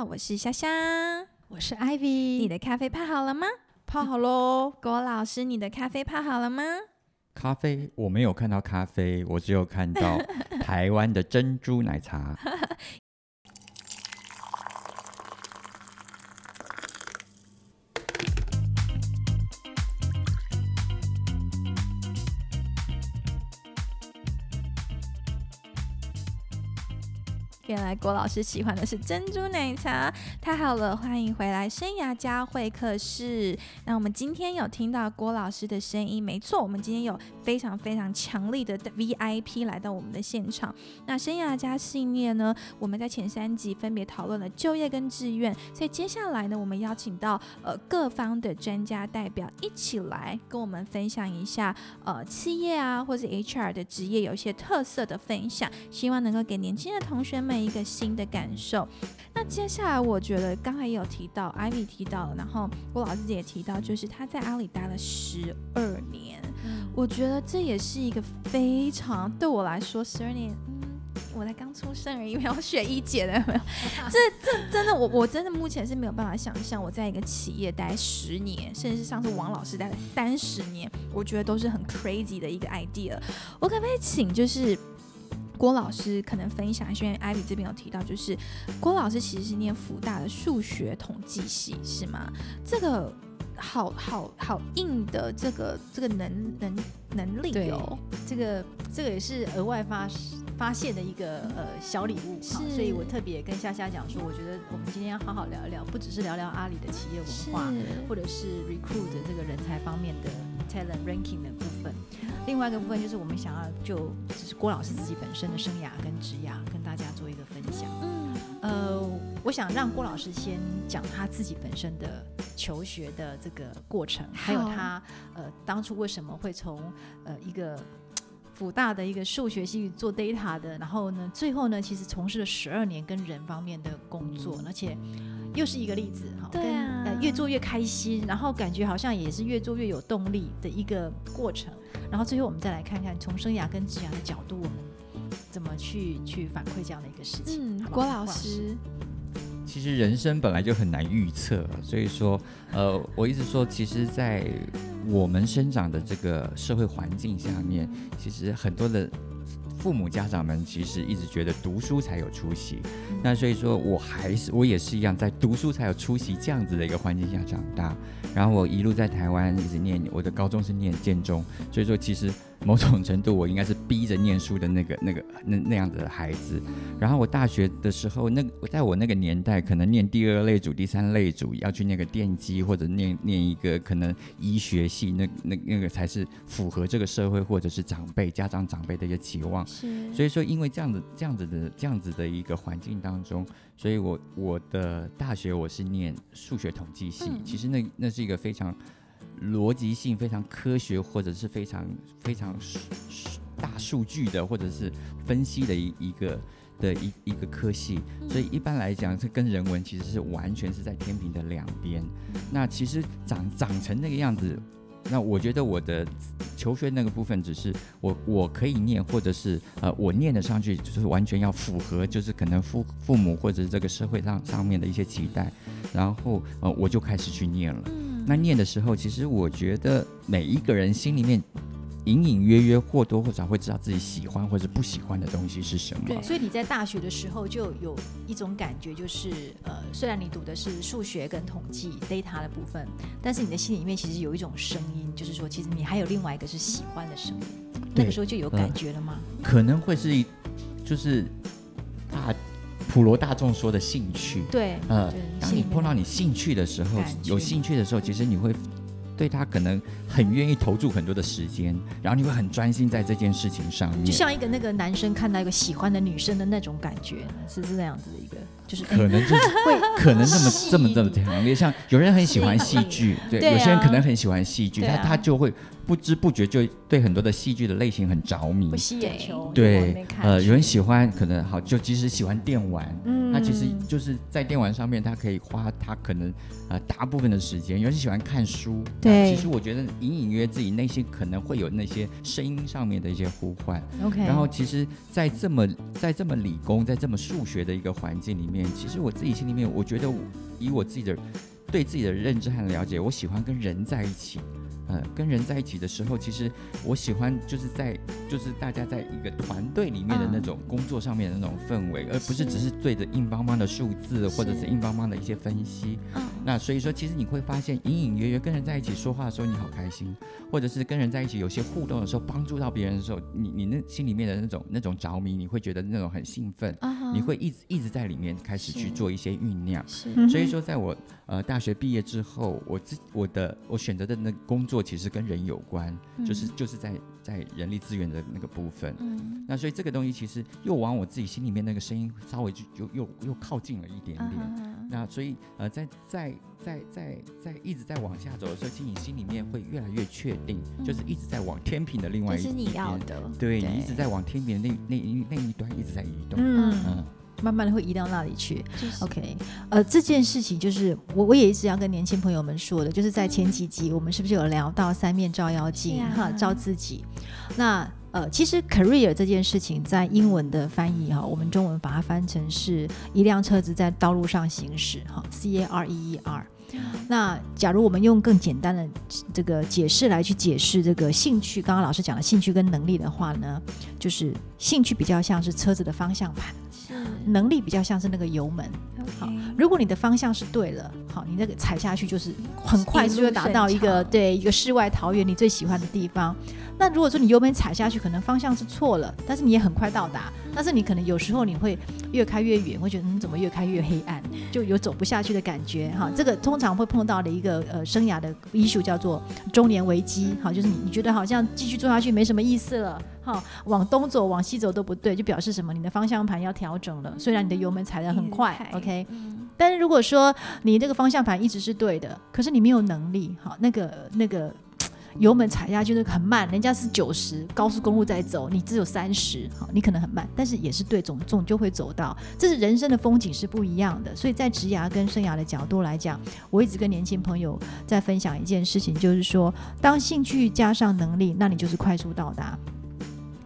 好，我是香香，我是 Ivy。你的咖啡泡好了吗？泡好喽。郭老师，你的咖啡泡好了吗？咖啡我没有看到咖啡，我只有看到台湾的珍珠奶茶。原来郭老师喜欢的是珍珠奶茶，太好了！欢迎回来生涯家会客室。那我们今天有听到郭老师的声音，没错，我们今天有非常非常强力的 VIP 来到我们的现场。那生涯家系列呢？我们在前三集分别讨论了就业跟志愿，所以接下来呢，我们邀请到呃各方的专家代表一起来跟我们分享一下呃企业啊或者 HR 的职业有一些特色的分享，希望能够给年轻的同学们。一个新的感受。那接下来，我觉得刚才也有提到艾米提到了，然后郭老师也提到，就是他在阿里待了十二年。我觉得这也是一个非常对我来说，十二年，嗯，我才刚出生而已，没有学一姐的，没有。这这真的，我我真的目前是没有办法想象，我在一个企业待十年，甚至是上次王老师待了三十年，我觉得都是很 crazy 的一个 idea。我可不可以请就是？郭老师可能分享，因为艾比这边有提到，就是郭老师其实是念福大的数学统计系，是吗？这个好好好硬的这个这个能能能力哦，这个这个也是额外发发现的一个呃小礼物，哈，所以我特别跟夏夏讲说，我觉得我们今天要好好聊一聊，不只是聊聊阿里的企业文化，或者是 recruit 这个人才方面的 talent ranking 的部分。另外一个部分就是我们想要就只是郭老师自己本身的生涯跟职涯跟大家做一个分享。嗯，呃，我想让郭老师先讲他自己本身的求学的这个过程，还有他呃当初为什么会从呃一个辅大的一个数学系做 data 的，然后呢最后呢其实从事了十二年跟人方面的工作，而且又是一个例子哈，对啊，呃越做越开心，然后感觉好像也是越做越有动力的一个过程。然后最后我们再来看看从生涯跟职涯的角度，我们怎么去去反馈这样的一个事情。嗯，郭老师，其实人生本来就很难预测，所以说，呃，我一直说，其实，在我们生长的这个社会环境下面，其实很多的。父母家长们其实一直觉得读书才有出息，那所以说我还是我也是一样，在读书才有出息这样子的一个环境下长大，然后我一路在台湾一直念，我的高中是念建中，所以说其实。某种程度，我应该是逼着念书的那个、那个、那那样子的孩子。然后我大学的时候，那在我那个年代，可能念第二类组、第三类组，要去那个电机或者念念一个可能医学系，那那那个才是符合这个社会或者是长辈、家长长辈的一个期望。是。所以说，因为这样子、这样子的、这样子的一个环境当中，所以我我的大学我是念数学统计系。其实那那是一个非常。逻辑性非常科学，或者是非常非常大数据的，或者是分析的一一个的一一个科系，所以一般来讲，这跟人文其实是完全是在天平的两边。那其实长长成那个样子，那我觉得我的求学那个部分，只是我我可以念，或者是呃我念得上去，就是完全要符合，就是可能父父母或者是这个社会上上面的一些期待，然后呃我就开始去念了。那念的时候，其实我觉得每一个人心里面隐隐约约或多或少会知道自己喜欢或者不喜欢的东西是什么。对，所以你在大学的时候就有一种感觉，就是呃，虽然你读的是数学跟统计 data 的部分，但是你的心里面其实有一种声音，就是说，其实你还有另外一个是喜欢的声音。那个时候就有感觉了吗？可能会是，就是大。普罗大众说的兴趣，对，呃，当你碰到你兴趣的时候，有兴趣的时候，其实你会对他可能很愿意投注很多的时间，然后你会很专心在这件事情上面，就像一个那个男生看到一个喜欢的女生的那种感觉，是是那样子的一个，就是可能就是 会 可能这么这么这么强烈，像有人很喜欢 戏剧，对，有些人可能很喜欢戏剧，他他就会。不知不觉就对很多的戏剧的类型很着迷，不吸眼球，对，呃，有人喜欢，可能好，就即使喜欢电玩，嗯，他其实就是在电玩上面，他可以花他可能呃大部分的时间。尤其喜欢看书，对，其实我觉得隐隐约自己内心可能会有那些声音上面的一些呼唤。OK，然后其实，在这么在这么理工，在这么数学的一个环境里面，其实我自己心里面，我觉得以我自己的对自己的认知和了解，我喜欢跟人在一起。呃，跟人在一起的时候，其实我喜欢就是在就是大家在一个团队里面的那种工作上面的那种氛围，而不是只是。对着硬邦邦的数字或者是硬邦邦的一些分析。那所以说，其实你会发现隐隐约约跟人在一起说话的时候，你好开心；或者是跟人在一起有些互动的时候，帮助到别人的时候，你你那心里面的那种那种着迷，你会觉得那种很兴奋，你会一直一直在里面开始去做一些酝酿。所以说，在我呃大学毕业之后，我自我的我选择的那工作。其实跟人有关，就是就是在在人力资源的那个部分。嗯，那所以这个东西其实又往我自己心里面那个声音稍微就又又又靠近了一点点。那所以呃，在在在在在一直在往下走的时候，其实你心里面会越来越确定，就是一直在往天平的另外一边。是你要的，对你一直在往天平的那那一那一端一直在移动。嗯嗯。慢慢的会移到那里去。OK，呃，这件事情就是我我也一直要跟年轻朋友们说的，就是在前几集我们是不是有聊到三面照妖镜哈，照自己。那呃，其实 career 这件事情在英文的翻译哈，我们中文把它翻成是一辆车子在道路上行驶哈，C A R E E R。那假如我们用更简单的这个解释来去解释这个兴趣，刚刚老师讲的兴趣跟能力的话呢，就是兴趣比较像是车子的方向盘。能力比较像是那个油门，好，如果你的方向是对了，好，你那个踩下去就是很快就会达到一个对一个世外桃源，你最喜欢的地方。那如果说你油门踩下去，可能方向是错了，但是你也很快到达。但是你可能有时候你会越开越远，会觉得你怎么越开越黑暗，就有走不下去的感觉哈。这个通常会碰到的一个呃生涯的 issue 叫做中年危机，哈，就是你你觉得好像继续做下去没什么意思了，哈，往东走往西走都不对，就表示什么？你的方向盘要调整了。虽然你的油门踩得很快，OK，但是如果说你这个方向盘一直是对的，可是你没有能力，好，那个那个。油门踩下去就很慢，人家是九十，高速公路在走，你只有三十，好，你可能很慢，但是也是对，总总就会走到。这是人生的风景是不一样的，所以在职涯跟生涯的角度来讲，我一直跟年轻朋友在分享一件事情，就是说，当兴趣加上能力，那你就是快速到达。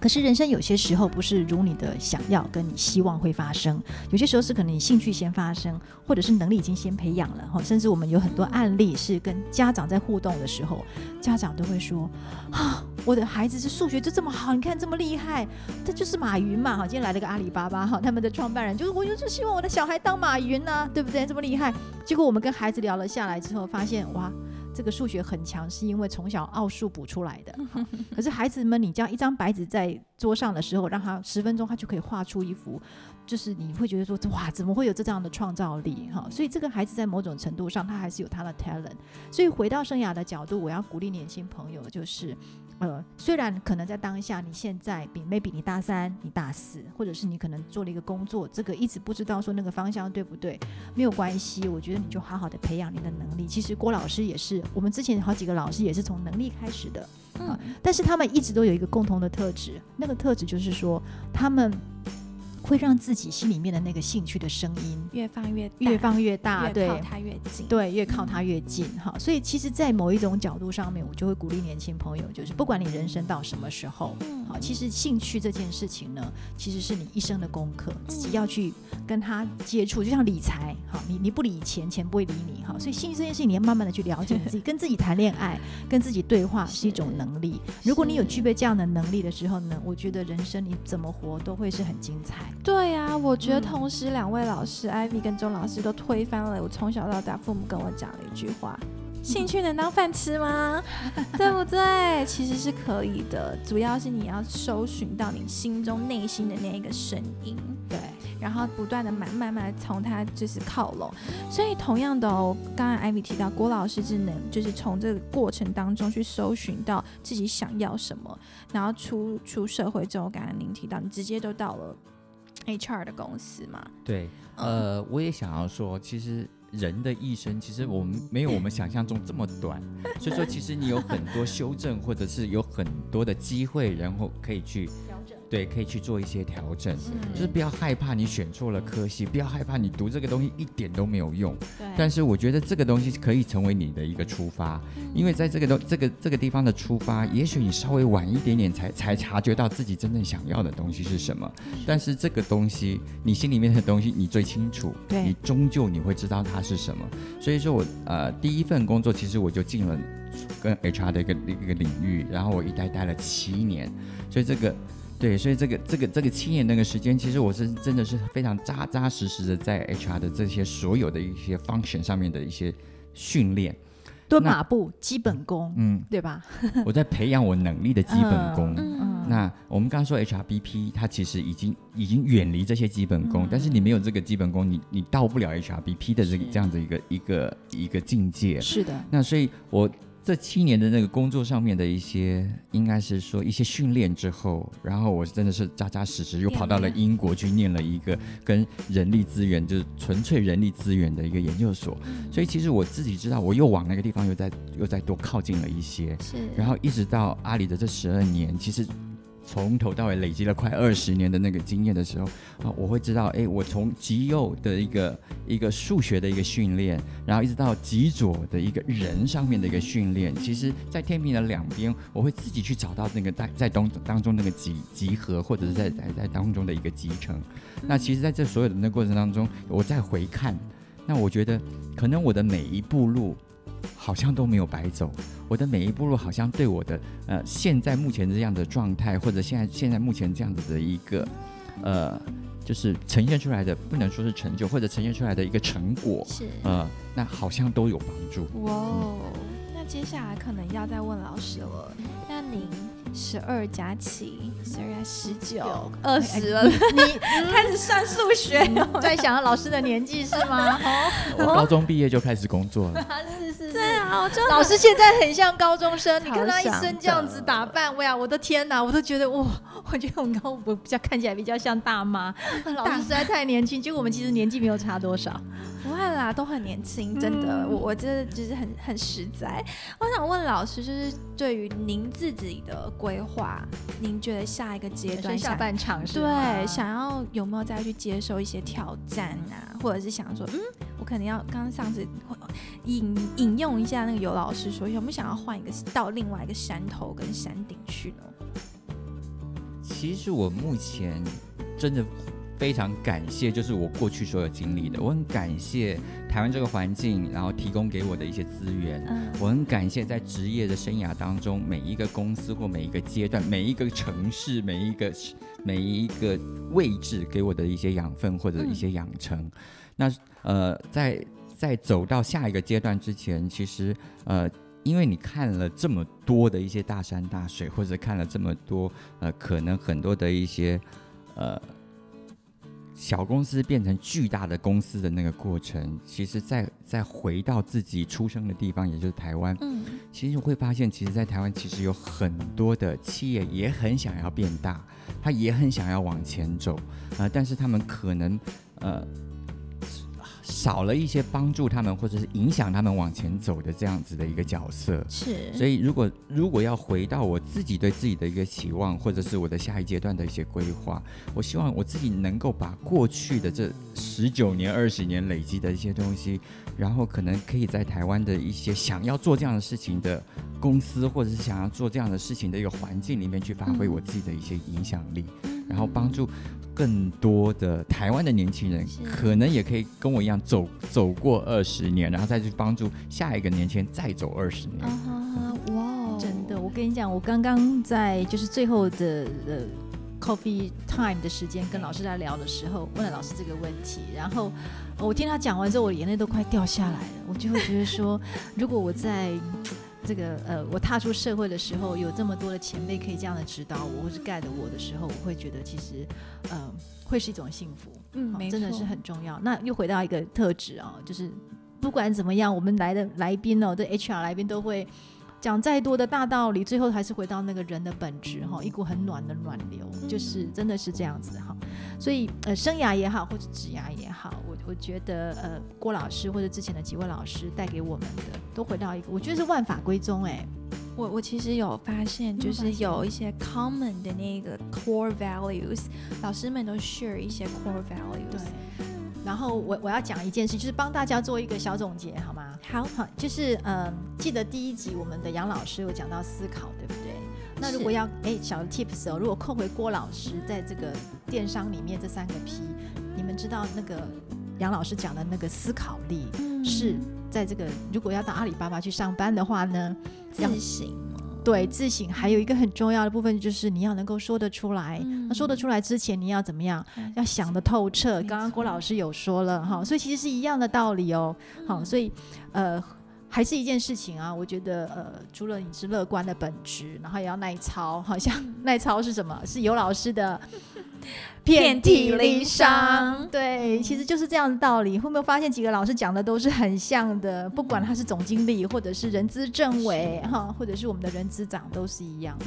可是人生有些时候不是如你的想要，跟你希望会发生。有些时候是可能你兴趣先发生，或者是能力已经先培养了哈。甚至我们有很多案例是跟家长在互动的时候，家长都会说：啊，我的孩子是数学就这么好，你看这么厉害，这就是马云嘛哈。今天来了个阿里巴巴哈，他们的创办人就是我就是希望我的小孩当马云呐，对不对？这么厉害。结果我们跟孩子聊了下来之后，发现哇。这个数学很强，是因为从小奥数补出来的。可是孩子们，你这样一张白纸在桌上的时候，让他十分钟，他就可以画出一幅，就是你会觉得说，哇，怎么会有这样的创造力？哈，所以这个孩子在某种程度上，他还是有他的 talent。所以回到生涯的角度，我要鼓励年轻朋友，就是。呃，虽然可能在当下，你现在比 maybe 你大三，你大四，或者是你可能做了一个工作，这个一直不知道说那个方向对不对，没有关系，我觉得你就好好的培养你的能力。其实郭老师也是，我们之前好几个老师也是从能力开始的，嗯，但是他们一直都有一个共同的特质，那个特质就是说他们。会让自己心里面的那个兴趣的声音越放越越放越大，对，靠它越近，对，越靠它越近，哈。所以其实，在某一种角度上面，我就会鼓励年轻朋友，就是不管你人生到什么时候，好，其实兴趣这件事情呢，其实是你一生的功课，自己要去跟他接触，就像理财，好，你你不理钱，钱不会理你，哈。所以兴趣这件事情，你要慢慢的去了解自己，跟自己谈恋爱，跟自己对话是一种能力。如果你有具备这样的能力的时候呢，我觉得人生你怎么活都会是很精彩。对呀，我觉得同时两位老师，Ivy 跟钟老师都推翻了我从小到大父母跟我讲的一句话：兴趣能当饭吃吗？对不对？其实是可以的，主要是你要搜寻到你心中内心的那一个声音，对，然后不断的慢慢慢从他就是靠拢。所以同样的哦，刚刚 Ivy 提到郭老师只能就是从这个过程当中去搜寻到自己想要什么，然后出出社会之后，刚刚您提到你直接都到了。HR 的公司嘛，对，呃，我也想要说，其实人的一生，其实我们没有我们想象中这么短，所以说，其实你有很多修正，或者是有很多的机会，然后可以去。对，可以去做一些调整，就是不要害怕你选错了科系，不要害怕你读这个东西一点都没有用。对。但是我觉得这个东西可以成为你的一个出发，因为在这个东这个这个地方的出发，也许你稍微晚一点点才才察觉到自己真正想要的东西是什么。但是这个东西，你心里面的东西你最清楚，对你终究你会知道它是什么。所以说我呃第一份工作其实我就进了跟 HR 的一个一个领域，然后我一待待了七年，所以这个。对，所以这个这个这个七年那个时间，其实我是真的是非常扎扎实实的在 HR 的这些所有的一些 function 上面的一些训练，蹲马步基本功，嗯，对吧？我在培养我能力的基本功。那我们刚刚说 HRBP，它其实已经已经远离这些基本功，但是你没有这个基本功，你你到不了 HRBP 的这个这样子一个一个一个境界。是的。那所以，我。这七年的那个工作上面的一些，应该是说一些训练之后，然后我真的是扎扎实实又跑到了英国去念了一个跟人力资源，就是纯粹人力资源的一个研究所。所以其实我自己知道，我又往那个地方又在又再多靠近了一些。是。然后一直到阿里的这十二年，其实。从头到尾累积了快二十年的那个经验的时候啊，我会知道，哎，我从极右的一个一个数学的一个训练，然后一直到极左的一个人上面的一个训练，其实，在天平的两边，我会自己去找到那个在在当当中那个集集合，或者是在在在当中的一个集成。那其实，在这所有的那过程当中，我再回看，那我觉得，可能我的每一步路。好像都没有白走，我的每一步路好像对我的呃现在目前这样的状态，或者现在现在目前这样子的一个呃，就是呈现出来的，不能说是成就，或者呈现出来的一个成果，是呃，那好像都有帮助。哇哦，那接下来可能要再问老师了，那您。十二加七，十二加十九，二十了。你开始算数学，在想老师的年纪是吗？我高中毕业就开始工作了。是是，对啊，就老师现在很像高中生。你看他一身这样子打扮，我呀，我的天哪，我都觉得哇，我觉得我刚我比较看起来比较像大妈。老师实在太年轻，结果我们其实年纪没有差多少。不会啦，都很年轻，真的。我我真的就是很很实在。我想问老师，就是对于您自己的。规划，您觉得下一个阶段下半场是对，想要有没有再去接受一些挑战啊？或者是想说，嗯，我可能要刚刚上次引引用一下那个尤老师说，有没有想要换一个到另外一个山头跟山顶去呢？其实我目前真的。非常感谢，就是我过去所有经历的，我很感谢台湾这个环境，然后提供给我的一些资源。嗯，我很感谢在职业的生涯当中，每一个公司或每一个阶段、每一个城市、每一个每一个位置给我的一些养分或者一些养成。那呃，在在走到下一个阶段之前，其实呃，因为你看了这么多的一些大山大水，或者看了这么多呃，可能很多的一些呃。小公司变成巨大的公司的那个过程，其实再再回到自己出生的地方，也就是台湾，嗯，其实会发现，其实，在台湾其实有很多的企业也很想要变大，他也很想要往前走，啊，但是他们可能，呃。少了一些帮助他们或者是影响他们往前走的这样子的一个角色，是。所以如果如果要回到我自己对自己的一个期望，或者是我的下一阶段的一些规划，我希望我自己能够把过去的这十九年、二十年累积的一些东西，然后可能可以在台湾的一些想要做这样的事情的公司，或者是想要做这样的事情的一个环境里面去发挥我自己的一些影响力，然后帮助。更多的台湾的年轻人，可能也可以跟我一样走走过二十年，然后再去帮助下一个年轻人再走二十年。哇，真的，我跟你讲，我刚刚在就是最后的呃 coffee time 的时间跟老师在聊的时候，问了老师这个问题，然后我听他讲完之后，我眼泪都快掉下来了。我就会觉得说，如果我在。这个呃，我踏出社会的时候，有这么多的前辈可以这样的指导我，或是盖的我的时候，我会觉得其实，呃，会是一种幸福。嗯，真的是很重要。那又回到一个特质啊，就是不管怎么样，我们来的来宾哦，这 HR 来宾都会讲再多的大道理，最后还是回到那个人的本质哈，一股很暖的暖流，就是真的是这样子哈。所以呃，生涯也好，或者职涯也好，我我觉得呃，郭老师或者之前的几位老师带给我们的，都回到一个，我觉得是万法归宗哎。我我其实有发现，就是有一些 common 的那个 core values，老师们都 share 一些 core values。对。然后我我要讲一件事，就是帮大家做一个小总结，好吗？好，好，就是嗯，记得第一集我们的杨老师有讲到思考，对不对？那如果要哎小 tips 哦，如果扣回郭老师在这个电商里面这三个 P，你们知道那个杨老师讲的那个思考力是在这个如果要到阿里巴巴去上班的话呢，自省。对，自省还有一个很重要的部分，就是你要能够说得出来。那说得出来之前，你要怎么样？要想得透彻。刚刚郭老师有说了哈，所以其实是一样的道理哦。好，所以呃，还是一件事情啊。我觉得呃，除了你是乐观的本质，然后也要耐操。好像 耐操是什么？是有老师的。遍体鳞伤，对，其实就是这样的道理。会不会发现几个老师讲的都是很像的？不管他是总经理，或者是人资政委，哈，或者是我们的人资长，都是一样的。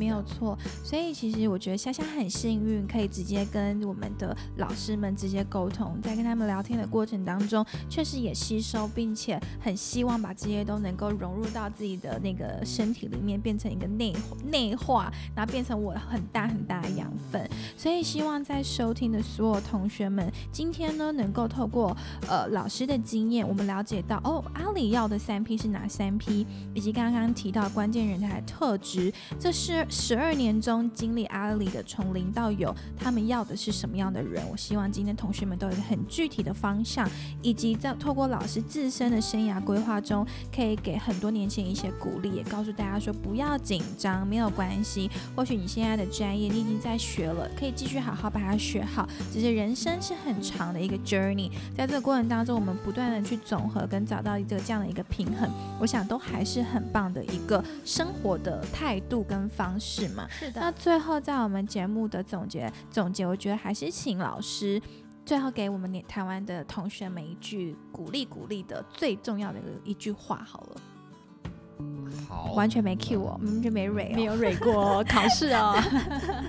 没有错，所以其实我觉得夏夏很幸运，可以直接跟我们的老师们直接沟通，在跟他们聊天的过程当中，确实也吸收，并且很希望把这些都能够融入到自己的那个身体里面，变成一个内内化，然后变成我很大很大的养分。所以希望在收听的所有同学们，今天呢能够透过呃老师的经验，我们了解到哦，阿里要的三 P 是哪三 P，以及刚刚提到关键人才的特质，这是。十二年中经历阿里的从零到有，他们要的是什么样的人？我希望今天同学们都有一个很具体的方向，以及在透过老师自身的生涯规划中，可以给很多年轻人一些鼓励，也告诉大家说不要紧张，没有关系。或许你现在的专业你已经在学了，可以继续好好把它学好。只是人生是很长的一个 journey，在这个过程当中，我们不断的去总和跟找到一个这样的一个平衡，我想都还是很棒的一个生活的态度跟方。是吗？是的。那最后在我们节目的总结总结，我觉得还是请老师最后给我们台湾的同学们一句鼓励鼓励的最重要的一句话好了。好，完全没 cue 我，完全没蕊，没有蕊过考试哦。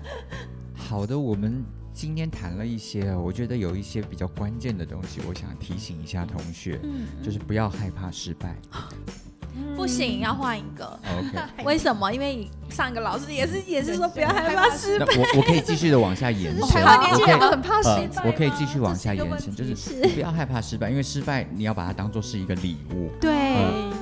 好的，我们今天谈了一些，我觉得有一些比较关键的东西，我想提醒一下同学，就是不要害怕失败。不行，要换一个。OK，为什么？因为上一个老师也是也是说不要害怕失败。我我可以继续的往下延伸。台湾年轻人都很怕失败。我可以继续往下延伸，就是不要害怕失败，因为失败你要把它当做是一个礼物。对。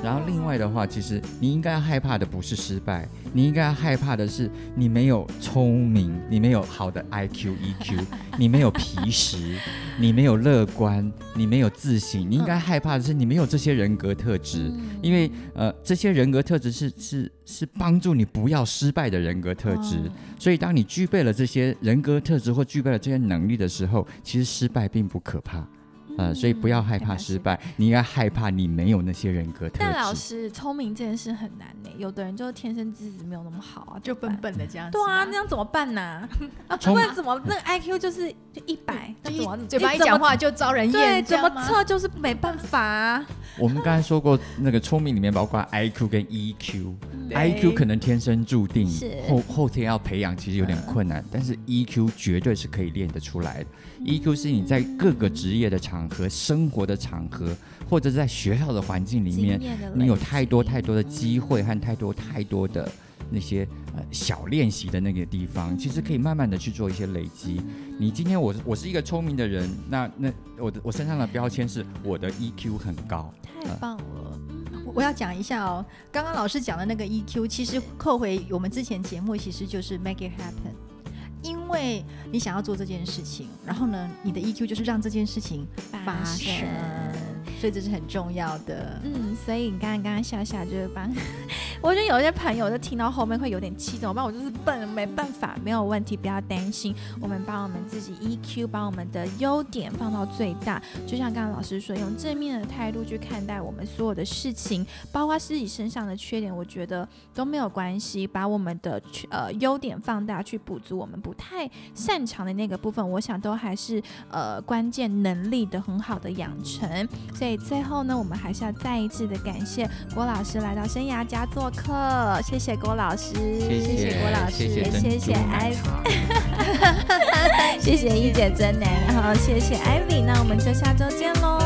然后另外的话，其实你应该害怕的不是失败，你应该害怕的是你没有聪明，你没有好的 IQ EQ，你没有皮实，你没有乐观，你没有自信。你应该害怕的是你没有这些人格特质，因为。呃，这些人格特质是是是帮助你不要失败的人格特质，所以当你具备了这些人格特质或具备了这些能力的时候，其实失败并不可怕。呃，所以不要害怕失败，你应该害怕你没有那些人格特质。但老师，聪明这件事很难呢，有的人就是天生资质没有那么好啊，就笨笨的这样子。对啊，那样怎么办呢？啊，不然怎么那个 IQ 就是就一百，怎么 嘴巴一讲话就招人厌？对，怎么测就是没办法。我们刚才说过，那个聪明里面包括 IQ 跟 EQ，IQ 可能天生注定，后后天要培养其实有点困难，但是 EQ 绝对是可以练得出来的。EQ 是你在各个职业的场合、生活的场合，或者在学校的环境里面，你有太多太多的机会和太多太多的那些呃小练习的那个地方，其实可以慢慢的去做一些累积。你今天我我是一个聪明的人，那那我的我身上的标签是我的 EQ 很高，太棒了。我要讲一下哦，刚刚老师讲的那个 EQ，其实扣回我们之前节目，其实就是 make it happen。因为你想要做这件事情，然后呢，你的 EQ 就是让这件事情发生。所以这是很重要的，嗯，所以你刚刚刚刚笑笑就是帮，我觉得有些朋友就听到后面会有点气，怎么办？我就是笨，没办法，没有问题，不要担心。我们把我们自己 EQ，把我们的优点放到最大，就像刚刚老师说，用正面的态度去看待我们所有的事情，包括自己身上的缺点，我觉得都没有关系。把我们的呃优点放大，去补足我们不太擅长的那个部分，我想都还是呃关键能力的很好的养成。所以最后呢，我们还是要再一次的感谢郭老师来到生涯佳作做客，谢谢郭老师，谢谢郭老师，谢谢谢艾，谢谢一姐真奶，然后谢谢艾米，那我们就下周见喽。